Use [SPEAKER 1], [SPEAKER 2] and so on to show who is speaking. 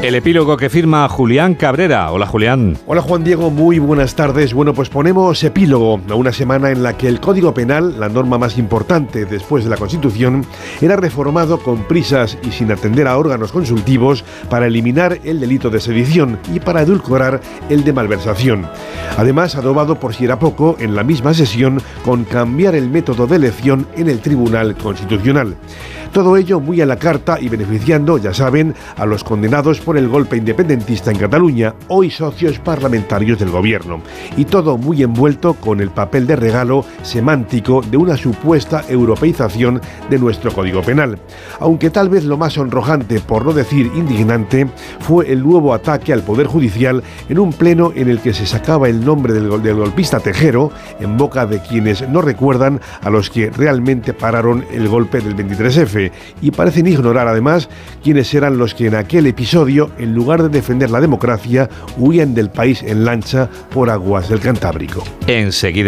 [SPEAKER 1] El epílogo que firma Julián Cabrera. Hola Julián.
[SPEAKER 2] Hola Juan Diego, muy buenas tardes. Bueno, pues ponemos epílogo a una semana en la que el Código Penal, la norma más importante después de la Constitución, era reformado con prisas y sin atender a órganos consultivos para eliminar el delito de sedición y para edulcorar el de malversación. Además, adobado por si era poco en la misma sesión con cambiar el método de elección en el Tribunal Constitucional. Todo ello muy a la carta y beneficiando, ya saben, a los condenados por el golpe independentista en Cataluña, hoy socios parlamentarios del gobierno. Y todo muy envuelto con el papel de regalo semántico de una supuesta europeización de nuestro Código Penal. Aunque tal vez lo más sonrojante, por no decir indignante, fue el nuevo ataque al Poder Judicial en un pleno en el que se sacaba el nombre del, del golpista Tejero en boca de quienes no recuerdan a los que realmente pararon el golpe del 23F y parecen ignorar además quiénes eran los que en aquel episodio, en lugar de defender la democracia, huían del país en lancha por aguas del Cantábrico.
[SPEAKER 1] Enseguida